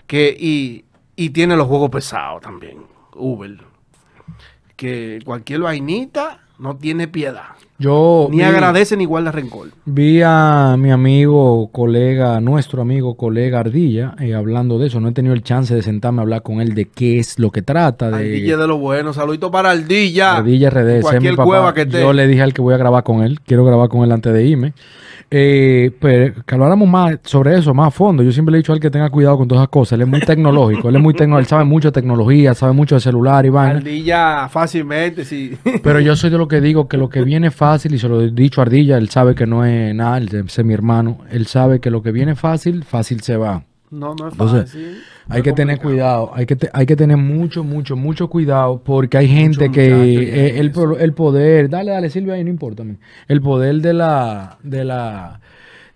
Speaker 1: que, y, y tiene los juegos pesados también, Uber. Que cualquier vainita no tiene piedad.
Speaker 2: Yo
Speaker 1: Ni
Speaker 2: vi-
Speaker 1: agradece ni guarda rencor.
Speaker 2: Vi a mi amigo, colega, nuestro amigo, colega Ardilla, eh, hablando de eso. No he tenido el chance de sentarme a hablar con él de qué es lo que trata. De
Speaker 1: Ardilla de lo bueno. Saludito para Ardilla.
Speaker 2: Ardilla RD. mi
Speaker 1: Cualquier
Speaker 2: papá.
Speaker 1: cueva que esté.
Speaker 2: Yo le dije al que voy a grabar con él. Quiero grabar con él antes de irme. Eh, pero que habláramos más sobre eso, más a fondo. Yo siempre le he dicho a él que tenga cuidado con todas esas cosas. Él es muy tecnológico. él es muy tecno, él sabe mucho de tecnología, sabe mucho de celular y vaina.
Speaker 1: Ardilla fácilmente, sí.
Speaker 2: Pero yo soy de lo que digo que lo que viene fácil, y se lo he dicho a Ardilla, él sabe que no es nada, él es mi hermano, él sabe que lo que viene fácil, fácil se va.
Speaker 1: No, no es
Speaker 2: Entonces,
Speaker 1: fácil.
Speaker 2: Hay que tener cuidado, hay que, te- hay que tener mucho, mucho, mucho cuidado porque hay gente
Speaker 1: Mucho
Speaker 2: que eh, el, el poder, dale, dale Silvia, ahí no importa, el poder de la, de la,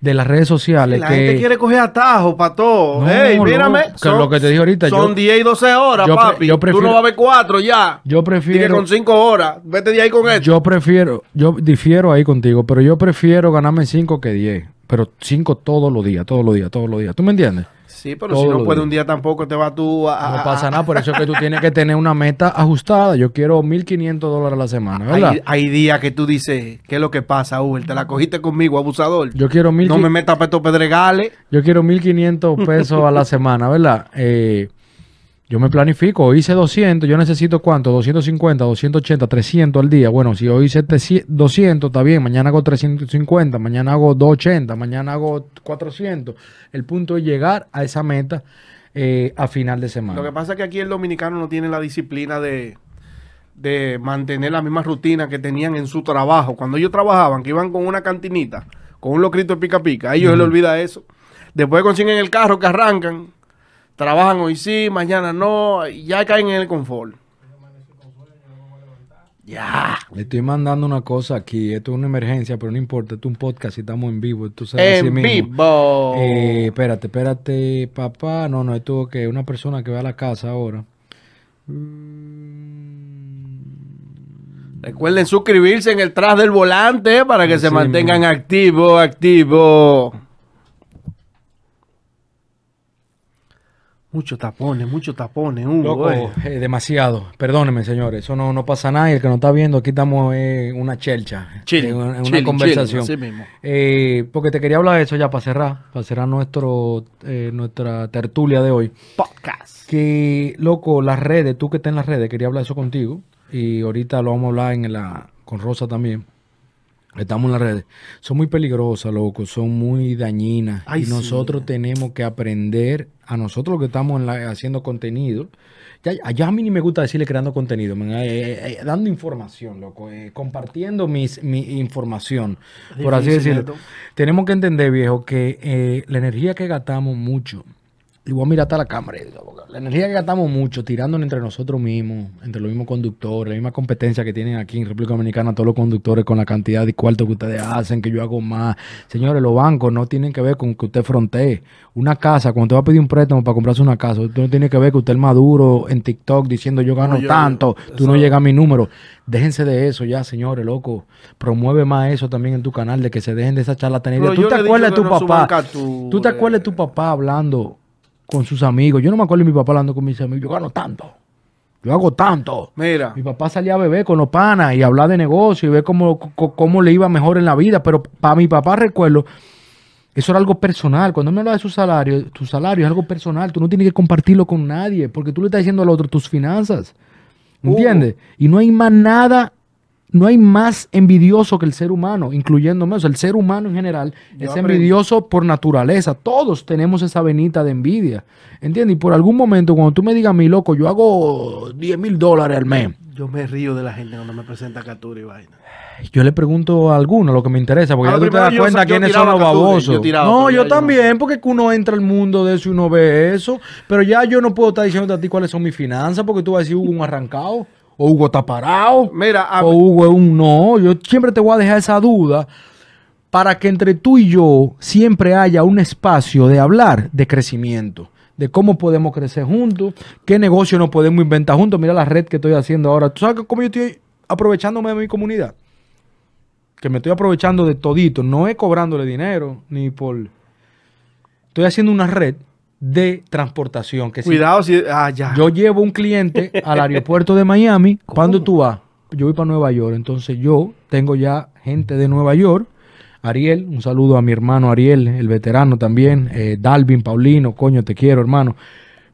Speaker 2: de las redes sociales
Speaker 1: la
Speaker 2: que
Speaker 1: gente quiere coger atajo para todo.
Speaker 2: No,
Speaker 1: hey,
Speaker 2: no,
Speaker 1: mírame.
Speaker 2: que lo que te dije ahorita,
Speaker 1: Son
Speaker 2: yo-
Speaker 1: 10 y 12 horas,
Speaker 2: yo pre-
Speaker 1: papi.
Speaker 2: yo
Speaker 1: Tú
Speaker 2: prefiero-
Speaker 1: no vas a ver 4 ya.
Speaker 2: yo prefiero
Speaker 1: con 5 horas. Vete de ahí con esto.
Speaker 2: Yo prefiero, yo difiero ahí contigo, pero yo prefiero ganarme 5 que 10. Pero 5 todos los días, todos los días, todos los días. ¿Tú me entiendes?
Speaker 1: Sí, pero
Speaker 2: Todo
Speaker 1: si no puede un día tampoco, te vas tú a.
Speaker 2: No pasa nada, por eso es que tú tienes que tener una meta ajustada. Yo quiero 1.500 dólares a la semana, ¿verdad?
Speaker 1: Hay, hay días que tú dices, ¿qué es lo que pasa, Uber? Te la cogiste conmigo, abusador.
Speaker 2: Yo quiero mil
Speaker 1: no me metas para estos pedregales.
Speaker 2: Yo quiero 1.500 pesos a la semana, ¿verdad? Eh, yo me planifico, hice 200, yo necesito cuánto, 250, 280, 300 al día. Bueno, si hoy hice 300, 200, está bien, mañana hago 350, mañana hago 280, mañana hago 400. El punto es llegar a esa meta eh, a final de semana.
Speaker 1: Lo que pasa es que aquí el dominicano no tiene la disciplina de, de mantener la misma rutina que tenían en su trabajo. Cuando ellos trabajaban, que iban con una cantinita, con un locrito de pica pica, a ellos se les olvida eso. Después consiguen el carro que arrancan, trabajan hoy sí, mañana no, y ya caen en el confort. Ya.
Speaker 2: Le estoy mandando una cosa aquí, esto es una emergencia, pero no importa, esto es un podcast y estamos en vivo. Sabes así
Speaker 1: En vivo.
Speaker 2: Eh, espérate, espérate, papá. No, no, esto que una persona que va a la casa ahora.
Speaker 1: Recuerden suscribirse en el tras del volante para que se mantengan activos, activos. Muchos tapones, muchos tapones, Hugo,
Speaker 2: Loco,
Speaker 1: eh.
Speaker 2: eh, demasiado. Perdónenme, señores. Eso no, no pasa nada. Y el que no está viendo, aquí estamos en una chelcha.
Speaker 1: Chilling,
Speaker 2: en una, en una conversación.
Speaker 1: mismo.
Speaker 2: Eh, porque te quería hablar de eso ya para cerrar. Para cerrar nuestro, eh, nuestra tertulia de hoy.
Speaker 1: Podcast.
Speaker 2: Que, loco, las redes, tú que estás en las redes, quería hablar eso contigo. Y ahorita lo vamos a hablar en la, con Rosa también. Estamos en las redes. Son muy peligrosas, loco. Son muy dañinas.
Speaker 1: Ay,
Speaker 2: y
Speaker 1: sí.
Speaker 2: nosotros tenemos que aprender, a nosotros los que estamos en la- haciendo contenido. Ya, ya a mí ni me gusta decirle creando contenido, man, eh, eh, eh, dando información, loco, eh, compartiendo mis, mi información, por así decirlo. Tenemos que entender, viejo, que la energía que gastamos mucho, y voy a mirar hasta la cámara, la energía que gastamos mucho tirándonos entre nosotros mismos, entre los mismos conductores, la misma competencia que tienen aquí en República Dominicana todos los conductores con la cantidad de cuartos que ustedes hacen, que yo hago más. Señores, los bancos no tienen que ver con que usted frontee. Una casa, cuando usted va a pedir un préstamo para comprarse una casa, usted no tiene que ver que usted es maduro en TikTok diciendo yo gano
Speaker 1: No, yo-
Speaker 2: tanto, tú no llegas a mi número. Déjense de eso ya, señores, loco. Promueve más eso también en tu canal, de que se dejen de esa charlatanería.
Speaker 1: Pero
Speaker 2: ¿Tú te acuerdas de tu
Speaker 1: no
Speaker 2: papá? ¿Tú te acuerdas de tu papá hablando con sus amigos? Yo no me acuerdo de mi papá hablando con mis amigos. Yo gano tanto. Yo hago tanto.
Speaker 1: Mira,
Speaker 2: Mi papá salía a beber con los panas y hablar de negocio y ver cómo, cómo le iba mejor en la vida. Pero para mi papá, recuerdo, eso era algo personal. Cuando me habla de su salario, tu salario es algo personal. Tú no tienes que compartirlo con nadie porque tú le estás diciendo al otro tus finanzas. ¿Entiendes? Y no hay más nada, no hay más envidioso que el ser humano, incluyéndome. O sea, el ser humano en general
Speaker 1: Yo
Speaker 2: es
Speaker 1: aprendí.
Speaker 2: envidioso por naturaleza. Todos tenemos esa venita de envidia. ¿Entiendes? Y por algún momento, cuando tú me digas, mi loco, yo hago 10 mil dólares al mes.
Speaker 1: yo me río de la gente cuando me presenta captura y vaina.
Speaker 2: Yo le pregunto a alguno lo que me interesa, porque
Speaker 1: Ah,
Speaker 2: ya tú te das cuenta
Speaker 1: yo
Speaker 2: quiénes son los babosos.
Speaker 1: yo
Speaker 2: no, yo
Speaker 1: no.
Speaker 2: también, porque que uno entra al mundo de eso y uno ve eso. Pero ya yo no puedo estar diciendo a ti cuáles son mis finanzas, porque tú vas a decir Hugo un arrancado, o Hugo está parado,
Speaker 1: Mira,
Speaker 2: o Hugo es un no. Yo siempre te voy a dejar esa duda para que entre tú y yo siempre haya un espacio de hablar de crecimiento, de cómo podemos crecer juntos, qué negocio nos podemos inventar juntos. Mira la red que estoy haciendo ahora. ¿Tú sabes cómo yo estoy aprovechándome de mi comunidad? Que me estoy aprovechando de todito, no es cobrándole dinero, ni por... Estoy haciendo una red de transportación. Que si
Speaker 1: cuidado si. Ah, ya.
Speaker 2: yo llevo un cliente al aeropuerto de Miami, ¿cuándo tú vas? yo voy para Nueva York. Entonces yo tengo ya gente de Nueva York. Ariel, un saludo a mi hermano Ariel, el veterano también. Eh, Dalvin, Paulino, coño, te quiero, hermano.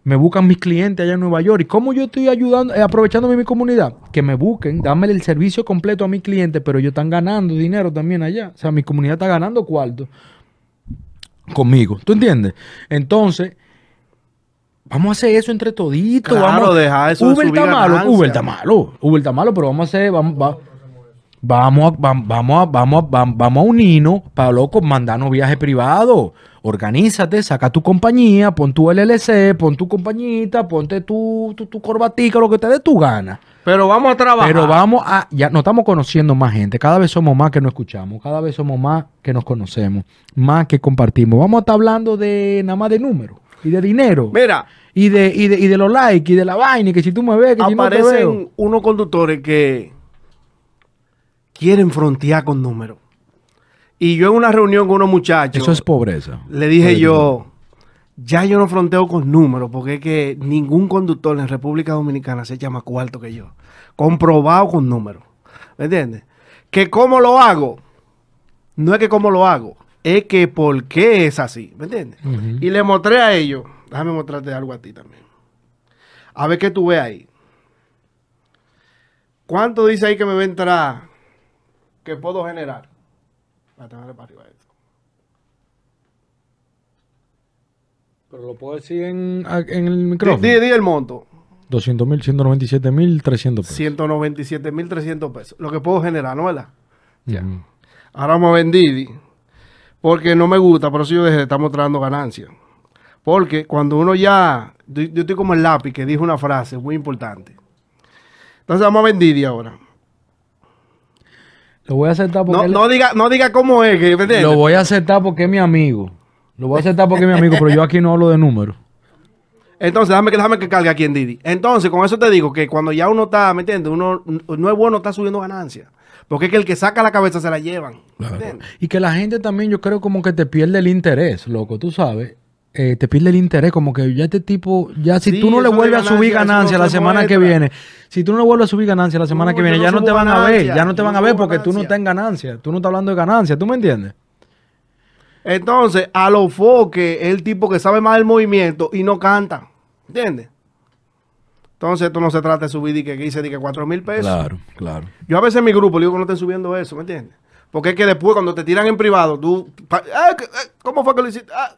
Speaker 2: Me buscan mis clientes allá en Nueva York. ¿Y cómo yo estoy ayudando, eh, aprovechándome mi comunidad? Que me busquen, dame el servicio completo a mis clientes, pero ellos están ganando dinero también allá. O sea, mi comunidad está ganando cuarto conmigo. ¿Tú entiendes? Entonces, vamos a hacer eso entre toditos.
Speaker 1: Claro,
Speaker 2: vamos.
Speaker 1: deja eso
Speaker 2: Uber está malo. Uber está malo. Uber está malo, pero vamos a hacer, vamos, va- vamos, a- vam- vamos, a, vamos, a- vam- vamos a unirnos para loco, mandarnos viajes privados. Organízate, saca tu compañía, pon tu LLC, pon tu compañita, ponte tu, tu, tu corbatica, lo que te dé tu gana.
Speaker 1: Pero vamos a trabajar.
Speaker 2: Pero vamos a, ya nos estamos conociendo más gente, cada vez somos más que nos escuchamos, cada vez somos más que nos conocemos, más que compartimos. Vamos a estar hablando de nada más de números y de dinero
Speaker 1: Mira,
Speaker 2: y de, y de, y de los likes y de la vaina y que si tú me ves, que si no te veo.
Speaker 1: aparecen unos conductores que quieren frontear con números. Y yo en una reunión con unos muchachos
Speaker 2: Eso es pobreza.
Speaker 1: le dije yo, ya yo no fronteo con números, porque es que ningún conductor en República Dominicana se echa más cuarto que yo. Comprobado con números. ¿Me entiendes? Que cómo lo hago, no es que cómo lo hago, es que por qué es así. ¿Me entiendes? Y le mostré a ellos, déjame mostrarte algo a ti también. A ver qué tú ves ahí. ¿Cuánto dice ahí que me va a entrar que puedo generar? Para arriba esto.
Speaker 2: Pero lo puedo decir en, en el
Speaker 1: Di,
Speaker 2: micrófono.
Speaker 1: di- di el monto.
Speaker 2: 200 mil, 197 mil, 300 pesos.
Speaker 1: 197.300 pesos. Lo que puedo generar, ¿no verdad?
Speaker 2: Ya.
Speaker 1: Ahora vamos a Didi. Porque no me gusta, por eso yo dejé de estar mostrando ganancias. Porque cuando uno ya. Yo, yo estoy como el lápiz que dijo una frase muy importante. Entonces vamos a Didi ahora.
Speaker 2: Lo voy a aceptar porque
Speaker 1: No,
Speaker 2: él-
Speaker 1: no diga, no diga cómo es, que
Speaker 2: lo voy a aceptar porque es mi amigo. Lo voy a aceptar porque es mi amigo, pero yo aquí no hablo de números.
Speaker 1: Entonces, déjame, que- déjame que cargue aquí en Didi. Entonces, con eso te digo que cuando ya uno está, ¿me entiendes? Uno no es bueno estar subiendo ganancias. Porque es que el que saca la cabeza se la llevan. ¿me entiendes?
Speaker 2: Y que la gente también, yo creo como que te pierde el interés, loco, tú sabes. Eh, te pierde el interés, como que ya este tipo, ya si
Speaker 1: Sí,
Speaker 2: tú no le vuelves a subir
Speaker 1: ganancia,
Speaker 2: ganancia
Speaker 1: no
Speaker 2: la
Speaker 1: se
Speaker 2: semana que viene, si tú no le vuelves a subir ganancia la semana
Speaker 1: No,
Speaker 2: que viene,
Speaker 1: no
Speaker 2: ya no te van a ver,
Speaker 1: ganancia,
Speaker 2: ya no te van a ver porque tú no
Speaker 1: ganancia.
Speaker 2: estás en ganancia, tú no estás hablando de ganancia, ¿tú me entiendes?
Speaker 1: Entonces, a lo foque es el tipo que sabe más del movimiento y no canta. ¿Entiendes? Entonces, esto no se trata de subir y que dice de que 4 mil pesos.
Speaker 2: claro.
Speaker 1: Yo a veces en mi grupo le digo que no estén subiendo eso, ¿me entiendes? Porque es que después cuando te tiran en privado, tú... ah, ah, ¿Cómo fue que lo hiciste? Ah,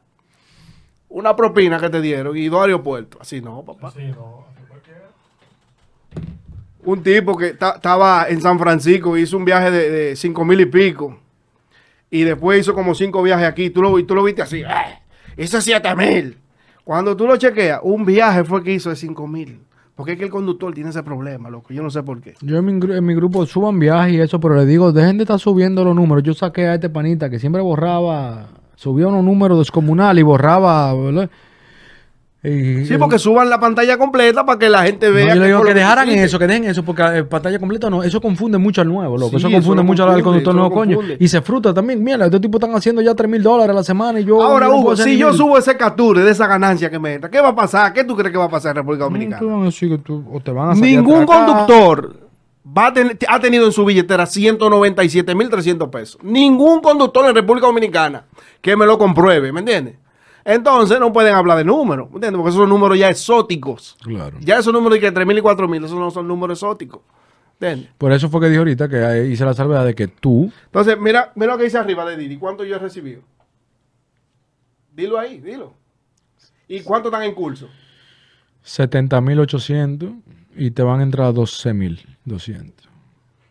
Speaker 1: una propina que te dieron y dos aeropuertos. Así no, papá. Un tipo que ta- estaba en San Francisco hizo un viaje de, de cinco mil y pico. Y después hizo como cinco viajes aquí. Tú lo, tú lo viste así. ¡ah! Hizo siete mil. Cuando tú lo chequeas, un viaje fue que hizo de cinco mil. Porque es que el conductor tiene ese problema, loco. Yo no sé por qué.
Speaker 2: Yo en mi, en mi grupo suban viajes y eso, pero le digo, dejen de estar subiendo los números. Yo saqué a este panita que siempre borraba, subía unos números descomunales y borraba. Y-
Speaker 1: Sí, porque suban la pantalla completa para que la gente
Speaker 2: No,
Speaker 1: vea.
Speaker 2: yo le digo que dejaran
Speaker 1: hiciste.
Speaker 2: eso, que dejen eso, porque eh, pantalla completa no, eso confunde mucho al nuevo, loco.
Speaker 1: Sí,
Speaker 2: eso confunde mucho al conductor nuevo, coño. Y se fruta también. Mira, estos tipos están haciendo ya 3 mil dólares a la semana y yo.
Speaker 1: Ahora,
Speaker 2: no
Speaker 1: Hugo, si yo
Speaker 2: mil.
Speaker 1: subo ese capture de esa ganancia que me entra, ¿qué va a pasar? ¿Qué tú crees que va a pasar en República
Speaker 2: No,
Speaker 1: Dominicana?
Speaker 2: van a decir que tú- o te van a salir
Speaker 1: Ningún conductor va a tener- ha tenido en su billetera 197.300 pesos. Ningún conductor en República Dominicana que me lo compruebe, ¿me entiendes? Entonces no pueden hablar de números, ¿me entiendes? Porque esos son números ya exóticos.
Speaker 2: Claro.
Speaker 1: Ya esos números de que 3.000 y 4.000, esos no son números exóticos. ¿Entiendes?
Speaker 2: Por eso fue que dije ahorita que hice la salvedad de que tú,
Speaker 1: Entonces, mira, mira lo que dice arriba de Didi. ¿Cuánto yo he recibido? Dilo ahí, dilo. ¿Y cuánto están en curso?
Speaker 2: 70.800 y te van a entrar 12.200.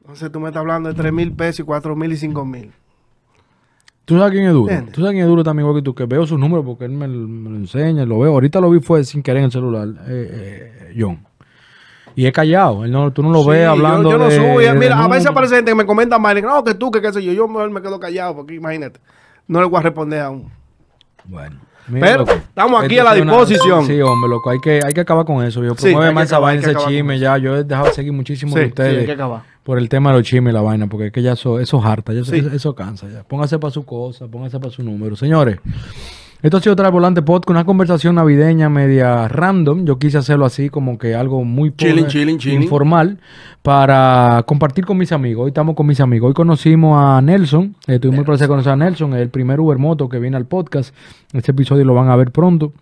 Speaker 1: Entonces tú me estás hablando de 3 mil pesos y 4 mil y 5 mil.
Speaker 2: ¿Tú sabes quién es duro?
Speaker 1: ¿Entiendes?
Speaker 2: ¿Tú sabes quién es duro también igual que tú? Que veo sus números porque él me, lo- me lo enseña, lo veo. Ahorita lo vi fue sin querer en el celular, eh, eh, John. Y es callado. Él no, tú no lo ves hablando
Speaker 1: yo, yo no
Speaker 2: de-
Speaker 1: subo. y-
Speaker 2: de
Speaker 1: mira, a veces aparece gente que me comenta mal. No, que tú, que qué sé yo. Yo mejor me quedo callado porque imagínate. No le voy a responder aún.
Speaker 2: Bueno.
Speaker 1: Pero estamos aquí a la
Speaker 2: es una-
Speaker 1: disposición.
Speaker 2: Sí, hombre, loco. Hay que, hay que acabar con eso. Yo promueve más esa vaina, ese chisme. Ya, yo he dejado de seguir muchísimo
Speaker 1: Sí,
Speaker 2: de
Speaker 1: sí,
Speaker 2: ustedes.
Speaker 1: hay que acabar.
Speaker 2: Por el tema de los chismes y la vaina, porque es que ya eso, eso harta, ya eso,
Speaker 1: Sí.
Speaker 2: eso, eso cansa ya. Póngase para su cosa, póngase para su número. Señores, Esto ha sido Trae Volante Podcast, una conversación navideña media random. Yo quise hacerlo así, como que algo muy
Speaker 1: Chilling,
Speaker 2: pobre,
Speaker 1: chilling, chilling.
Speaker 2: informal, para compartir con mis amigos. Hoy estamos con mis amigos. Hoy conocimos a Nelson. Eh, tuvimos el placer de conocer a Nelson, el primer Uber Moto que viene al podcast. Este episodio lo van a ver pronto.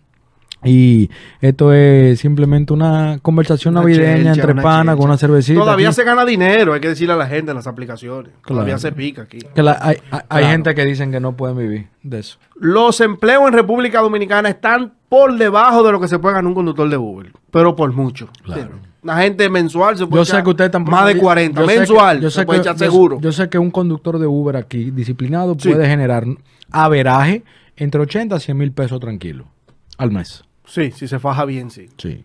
Speaker 2: Y esto es simplemente una conversación
Speaker 1: Una
Speaker 2: navideña
Speaker 1: chelcha,
Speaker 2: entre panas con una cervecita.
Speaker 1: Todavía
Speaker 2: aquí.
Speaker 1: se gana dinero, hay que decirle a la gente en las aplicaciones. Todavía se pica aquí.
Speaker 2: Que la- hay hay-
Speaker 1: Claro.
Speaker 2: gente que dicen que no pueden vivir de eso.
Speaker 1: Los empleos en República Dominicana están por debajo de lo que se puede ganar un conductor de Uber, pero por mucho.
Speaker 2: Claro.
Speaker 1: La gente mensual se puede
Speaker 2: Yo sé que usted tampoco.
Speaker 1: más de 40
Speaker 2: yo sé que-
Speaker 1: mensual,
Speaker 2: yo
Speaker 1: se
Speaker 2: sé
Speaker 1: puede
Speaker 2: que-
Speaker 1: echar
Speaker 2: yo-
Speaker 1: seguro.
Speaker 2: Yo sé que un conductor de Uber aquí, disciplinado,
Speaker 1: Sí.
Speaker 2: puede generar averaje entre 80 a 100 mil pesos tranquilo al mes.
Speaker 1: Sí, si se faja bien, sí.
Speaker 2: Sí.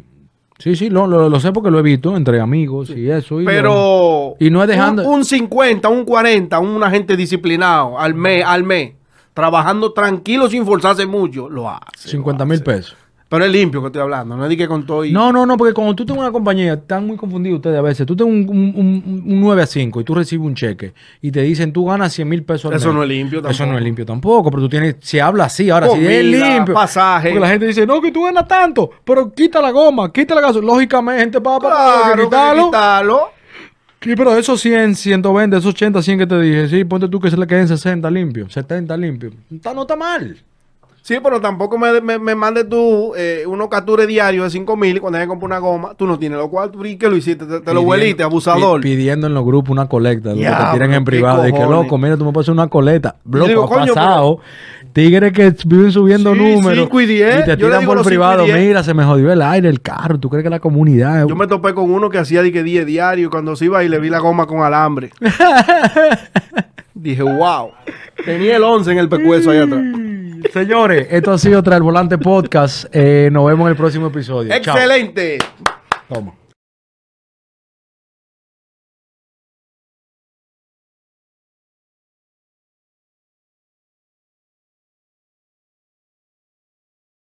Speaker 2: Sí, sí, lo, lo- lo sé porque lo he visto entre amigos y eso. Y
Speaker 1: Pero
Speaker 2: lo- y no es dejando.
Speaker 1: un, un 50, un 40, un agente disciplinado al mes, al mes, trabajando tranquilo sin forzarse mucho, lo hace.
Speaker 2: 50
Speaker 1: lo
Speaker 2: mil pesos.
Speaker 1: Pero es limpio que estoy hablando, no es de que con todo y...
Speaker 2: No, no, no, porque cuando tú tienes una compañía, están muy confundidos ustedes a veces. Tú tienes un, un- un- un 9 a 5 y tú recibes un cheque y te dicen tú ganas 100 mil pesos al
Speaker 1: Eso
Speaker 2: mes.
Speaker 1: no es limpio
Speaker 2: Eso
Speaker 1: tampoco.
Speaker 2: no es limpio tampoco, pero tú tienes, se habla así, ahora si es
Speaker 1: Comida,
Speaker 2: limpio.
Speaker 1: pasaje.
Speaker 2: Porque la gente dice, no, que tú ganas tanto, pero quita la goma, quita la gasolina. Lógicamente,
Speaker 1: Claro, que hay que
Speaker 2: quitarlo.
Speaker 1: quitarlo.
Speaker 2: Sí, pero esos 100, 120, esos 80, 100 que te dije, sí, ponte tú que se le queden 60 limpios, 70 limpios. Está, no está mal.
Speaker 1: Sí, pero tampoco me, me, me mandes tú eh, unos captures diarios de 5 mil y cuando hay que comprar una goma, tú no tienes los cuartos. ¿Y qué lo hiciste? Te, te lo hueliste, abusador.
Speaker 2: pi- Pidiendo en los grupos una colecta, lo que te tiran en privado. Y que loco, mira, tú me pasas una coleta. Loco,
Speaker 1: digo,
Speaker 2: ha
Speaker 1: coño,
Speaker 2: pasado. Tigres que viven subiendo
Speaker 1: Sí,
Speaker 2: números.
Speaker 1: cinco y diez.
Speaker 2: te
Speaker 1: Yo le
Speaker 2: tiran por
Speaker 1: y
Speaker 2: privado. Mira, se me jodió el aire, el carro. ¿Tú crees que la comunidad?
Speaker 1: Yo me topé con uno que hacía de que 10 diarios y cuando se iba y le vi la goma con alambre. Dije, wow. Tenía el 11 en el pecueso ahí atrás.
Speaker 2: Señores, esto ha sido Tras el Volante Podcast. Eh, nos vemos en el próximo episodio. Chao.
Speaker 1: Excelente.
Speaker 2: Toma.